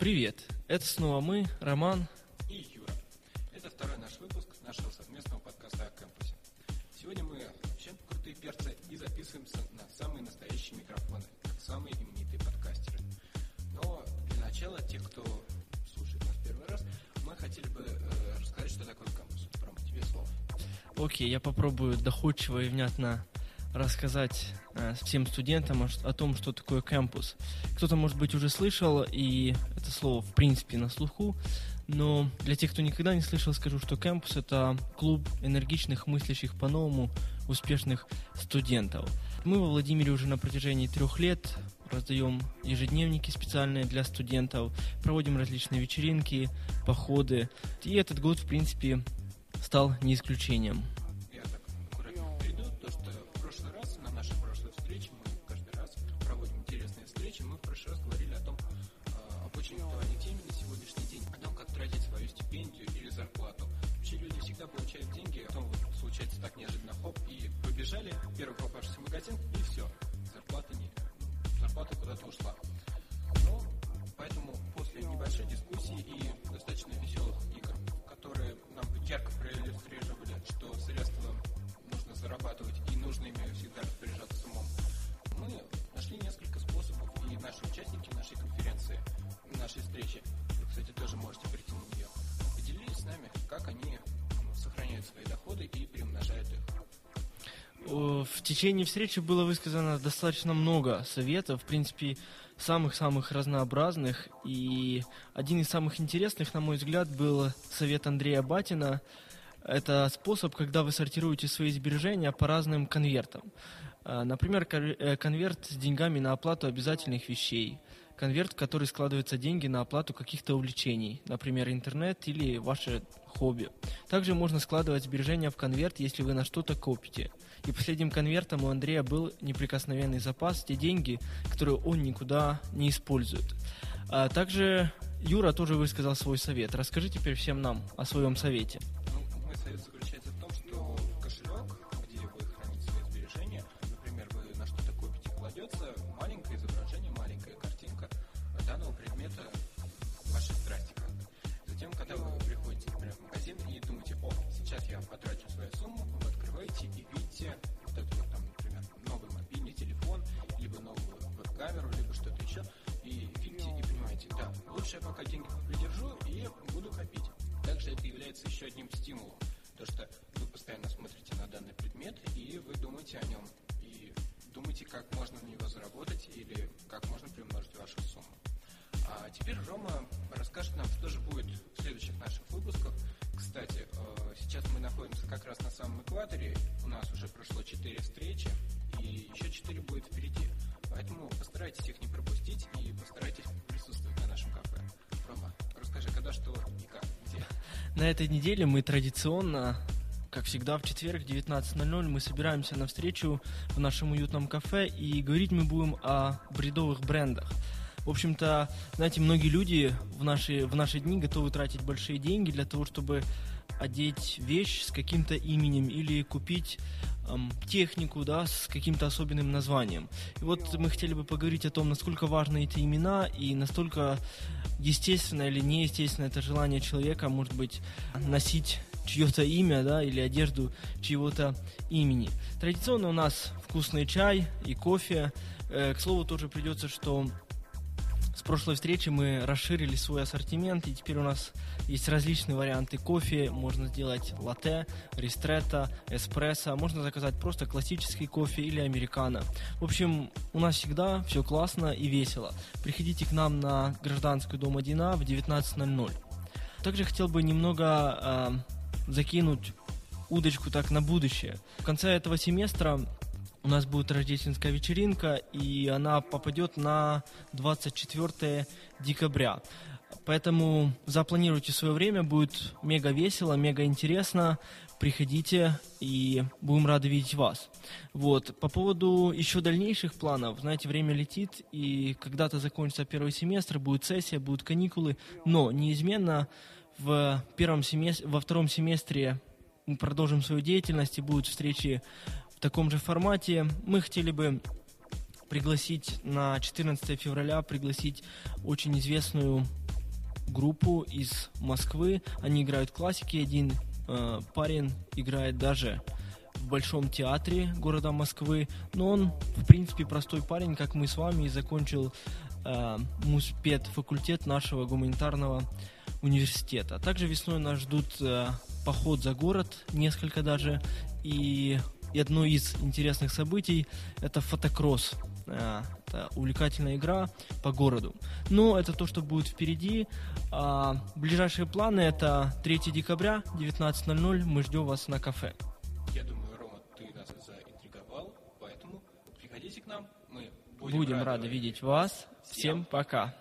Привет! Это снова мы, Роман и Юра. Это второй наш выпуск нашего совместного подкаста о кампусе. Сегодня мы вообще крутые перцы и записываемся на самые настоящие микрофоны, как самые именитые подкастеры. Но для начала, тех, кто слушает нас первый раз, мы хотели бы э, рассказать, что такое кампус. Рома, тебе слово. Окей, я попробую доходчиво и внятно рассказать всем студентам о том, что такое кампус. Кто-то, может быть, уже слышал, и это слово, в принципе, на слуху, но для тех, кто никогда не слышал, скажу, что кампус – это клуб энергичных, мыслящих по-новому, успешных студентов. Мы во Владимире уже на протяжении трех лет раздаем ежедневники специальные для студентов, проводим различные вечеринки, походы. И этот год, в принципе, стал не исключением. Всегда получают деньги, а потом вот случается так неожиданно, хоп, и побежали, первый попавшийся магазин, и все, зарплата не, зарплата куда-то ушла. Ну, поэтому после небольшой дискуссии и достаточно веселых игр, которые нам ярко проиллюстрировали, что средства нужно зарабатывать и нужно ими всегда распоряжаться с умом, мы нашли несколько способов, и наши участники нашей конференции, нашей встречи, вы, кстати, тоже можете прийти на нее, поделились с нами, как они сохраняют свои доходы и приумножают их. В течение встречи было высказано достаточно много советов, в принципе, самых-самых разнообразных. И один из самых интересных, на мой взгляд, был совет Андрея Батина. Это способ, когда вы сортируете свои сбережения по разным конвертам. А, Например, э, конверт с деньгами на оплату обязательных вещей. Конверт, в который складываются деньги на оплату каких-то увлечений, например, интернет или ваше хобби. Также можно складывать сбережения в конверт, если вы на что-то копите. И последним конвертом у Андрея был неприкосновенный запас, те деньги, которые он никуда не использует. А также Юра тоже высказал свой совет. Расскажи теперь всем нам о своем совете. Ну, мой совет заключается в том, что кошелек, где вы храните свои сбережения, например, вы на что-то копите, кладется маленькое я потрачу свою сумму, вы открываете и видите вот этот вот там, например, новый мобильный телефон, либо новую веб-камеру, либо что-то еще, и видите и понимаете, да, лучше я пока деньги придержу и буду копить. Также это является еще одним стимулом, то что вы постоянно смотрите на данный предмет и вы думаете о нем, и думаете, как можно на него заработать или как можно приумножить вашу сумму. А теперь Рома расскажет нам, что же будет в следующих наших выпусках. Кстати, э, сейчас мы находимся как раз на самом экваторе, у нас уже прошло 4 встречи, и еще 4 будет впереди. Поэтому постарайтесь их не пропустить и постарайтесь присутствовать на нашем кафе. Рома, расскажи, когда что и как, где. На этой неделе мы традиционно, как всегда, в четверг 19.00 мы собираемся на встречу в нашем уютном кафе и говорить мы будем о бредовых брендах. В общем-то, знаете, многие люди в наши, в наши дни готовы тратить большие деньги для того, чтобы одеть вещь с каким-то именем или купить эм, технику, да, с каким-то особенным названием. И вот мы хотели бы поговорить о том, насколько важны эти имена и настолько естественно или неестественно это желание человека, может быть, носить чье-то имя, да, или одежду чьего-то имени. Традиционно у нас вкусный чай и кофе. Э, к слову, тоже придется, что прошлой встречи мы расширили свой ассортимент, и теперь у нас есть различные варианты кофе. Можно сделать латте, ристретто, эспрессо. Можно заказать просто классический кофе или американо. В общем, у нас всегда все классно и весело. Приходите к нам на Гражданскую дом 1А в 19.00. Также хотел бы немного э, закинуть удочку так на будущее. В конце этого семестра у нас будет рождественская вечеринка, и она попадет на 24 декабря. Поэтому запланируйте свое время, будет мега весело, мега интересно. Приходите, и будем рады видеть вас. Вот. По поводу еще дальнейших планов, знаете, время летит, и когда-то закончится первый семестр, будет сессия, будут каникулы, но неизменно в первом семестре, во втором семестре мы продолжим свою деятельность, и будут встречи в таком же формате. Мы хотели бы пригласить на 14 февраля, пригласить очень известную группу из Москвы. Они играют классики. Один э, парень играет даже в Большом театре города Москвы. Но он, в принципе, простой парень, как мы с вами, и закончил э, муспед факультет нашего гуманитарного университета. Также весной нас ждут э, поход за город, несколько даже, и, и одно из интересных событий – это фотокросс. Э, это увлекательная игра по городу. Но это то, что будет впереди. А ближайшие планы – это 3 декабря, 19.00. Мы ждем вас на кафе. Я думаю, Рома, ты нас заинтриговал, поэтому приходите к нам, мы будем, Будем рады видеть вас. Всем пока.